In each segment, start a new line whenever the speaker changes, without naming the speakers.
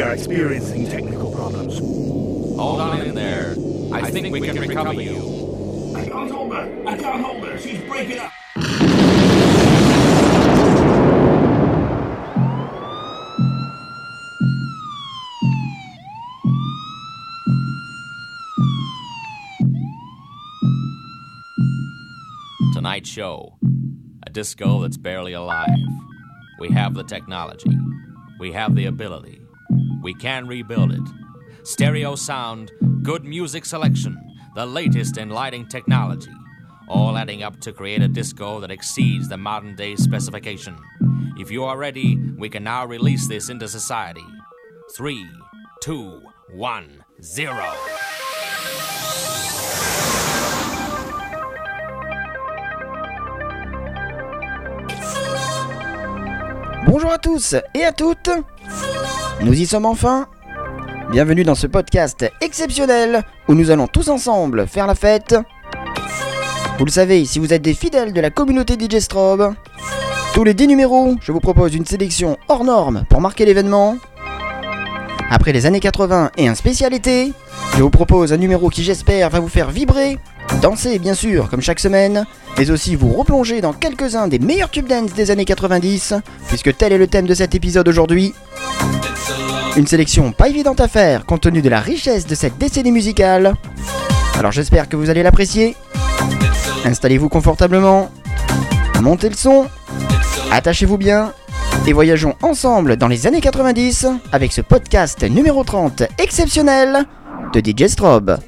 We are experiencing technical problems.
Hold on in there. I, think, we can recover you.
I can't hold her. I can't hold her. She's breaking up.
Tonight's show. A disco that's barely alive. We have the technology. We have the ability. We can rebuild it. Stereo sound, good music selection, the latest in lighting technology. All adding up to create a disco that exceeds the modern day specification. If you are ready, we can now release this into society. Three, two, one, zero.
Bonjour à tous et à toutes Nous y sommes enfin Bienvenue dans ce podcast exceptionnel où nous allons tous ensemble faire la fête. Vous le savez, si vous êtes des fidèles de la communauté DJ Strobe, tous les 10 numéros, je vous propose une sélection hors norme pour marquer l'événement. Après les années 80 et un spécial été, je vous propose un numéro qui j'espère va vous faire vibrer, danser bien sûr comme chaque semaine, mais aussi vous replonger dans quelques-uns des meilleurs tubes dance des années 90, puisque tel est le thème de cet épisode aujourd'hui. Une sélection pas évidente à faire compte tenu de la richesse de cette décennie musicale. Alors j'espère que vous allez l'apprécier. Installez-vous confortablement, montez le son, attachez-vous bien et voyageons ensemble dans les années 90 avec ce podcast numéro 30 exceptionnel de DJ Strobe.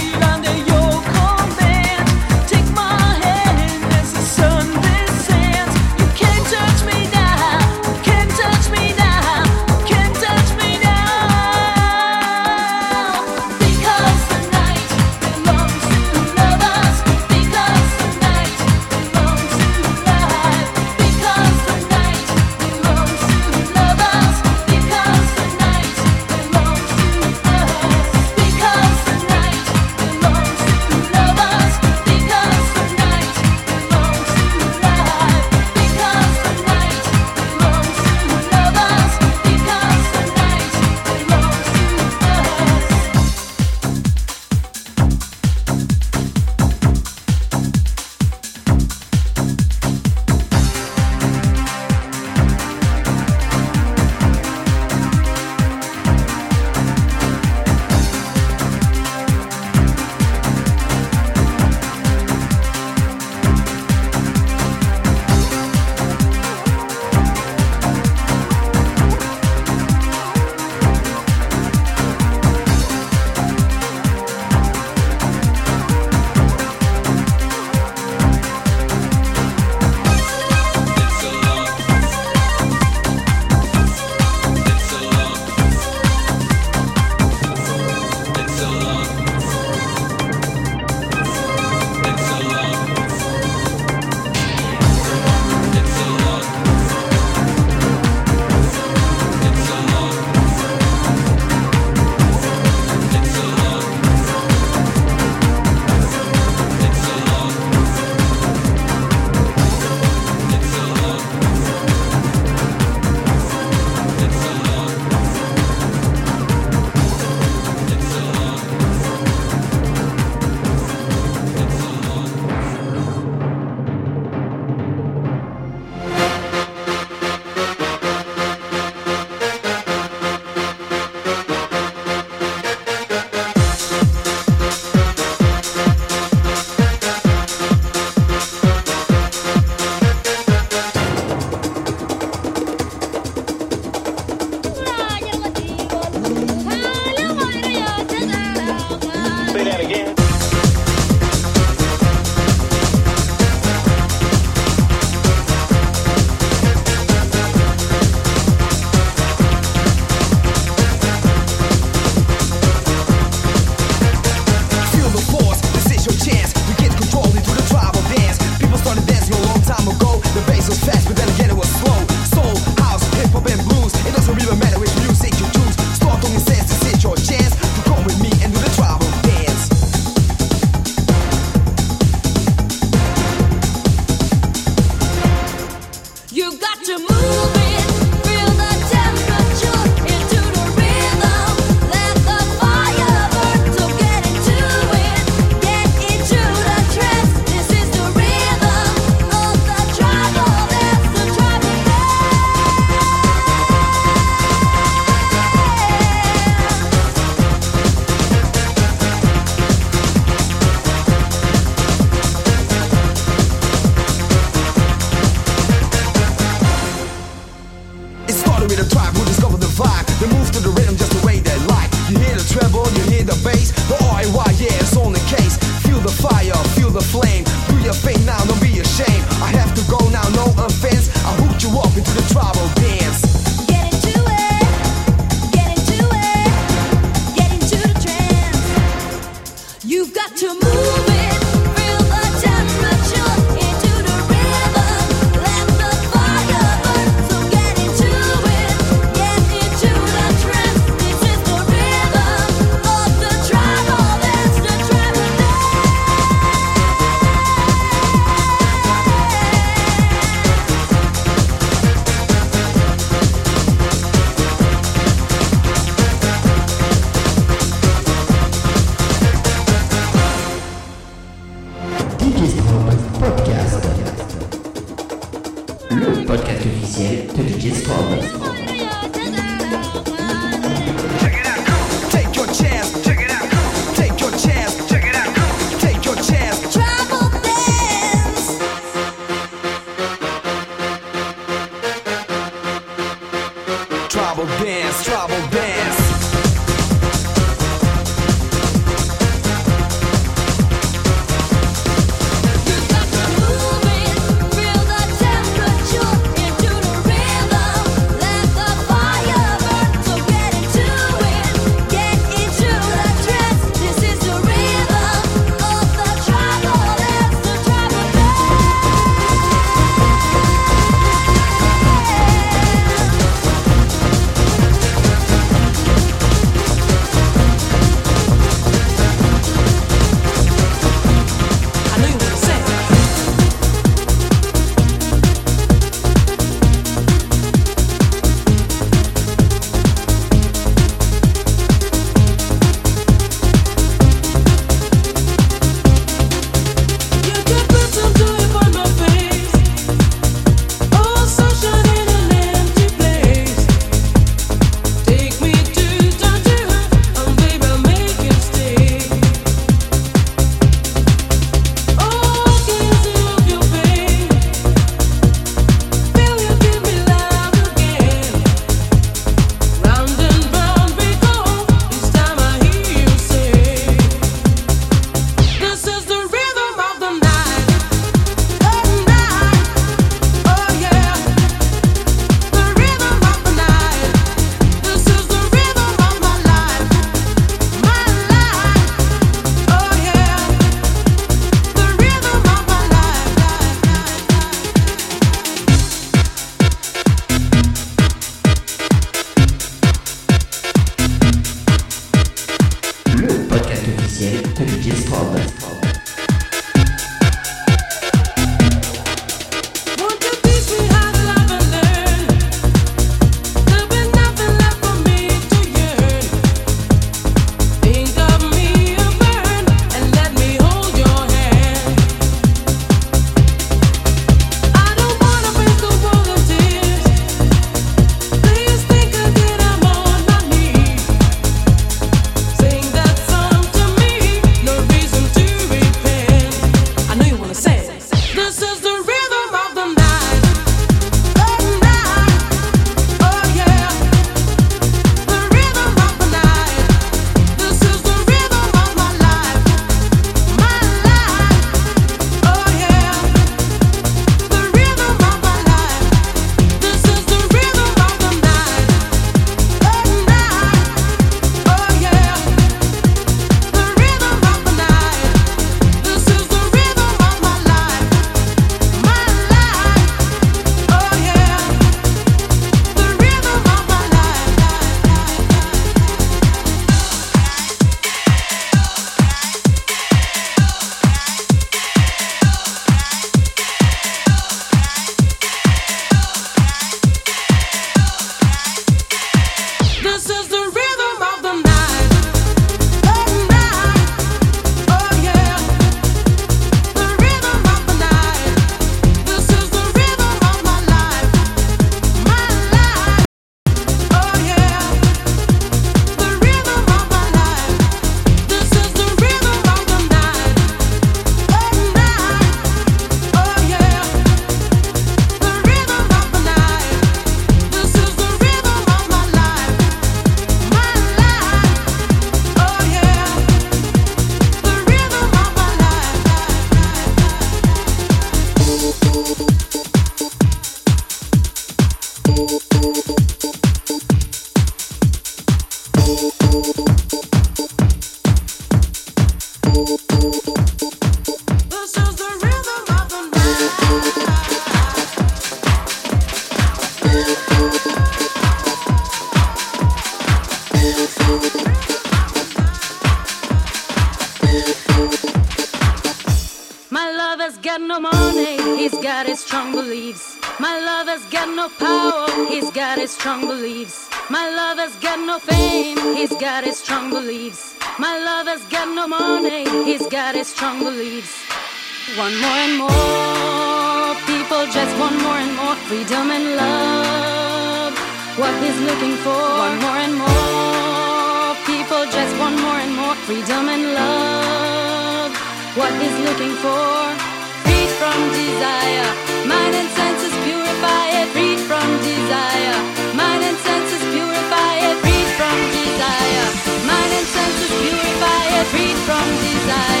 Freedom and love what he's looking for. Want more and more people just want more and more freedom and love what he's looking for. Freed from desire, mind and senses purify it. Freed from desire, mind and senses purify it. Freed from desire, mind and senses purify it. Freed from desire.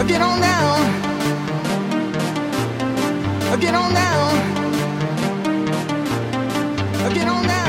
Or get
on
down.
Or
get on down. Or get on down.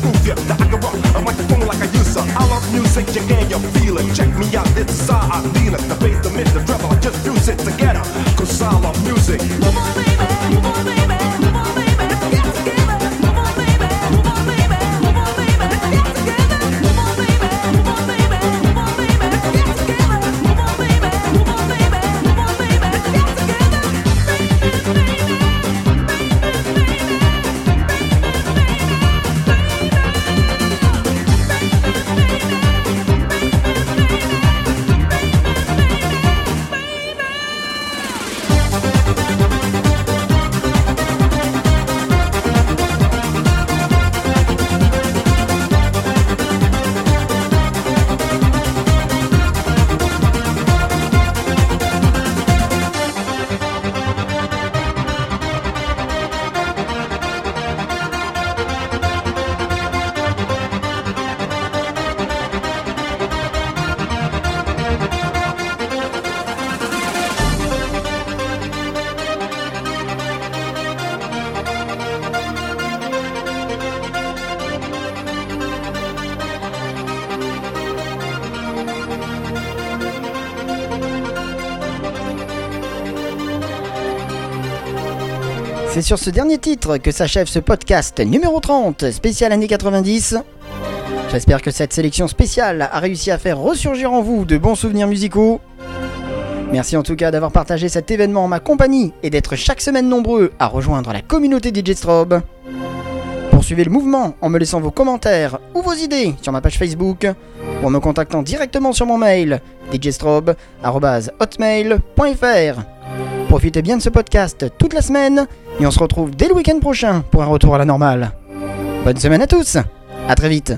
Prove ya that I can rock a microphone like I used to. I love music, you can you feel it. Check me out, is how I feel it.
Sur ce dernier titre que s'achève ce podcast numéro 30, spécial année 90. J'espère que cette sélection spéciale a réussi à faire ressurgir en vous de bons souvenirs musicaux. Merci en tout cas d'avoir partagé cet événement en ma compagnie et d'être chaque semaine nombreux à rejoindre la communauté DJ Strobe. Poursuivez le mouvement en me laissant vos commentaires ou vos idées sur ma page Facebook ou en me contactant directement sur mon mail djstrobe.hotmail.fr. Profitez bien de ce podcast toute la semaine et on se retrouve dès le week-end prochain pour un retour à la normale. Bonne semaine à tous, à très vite.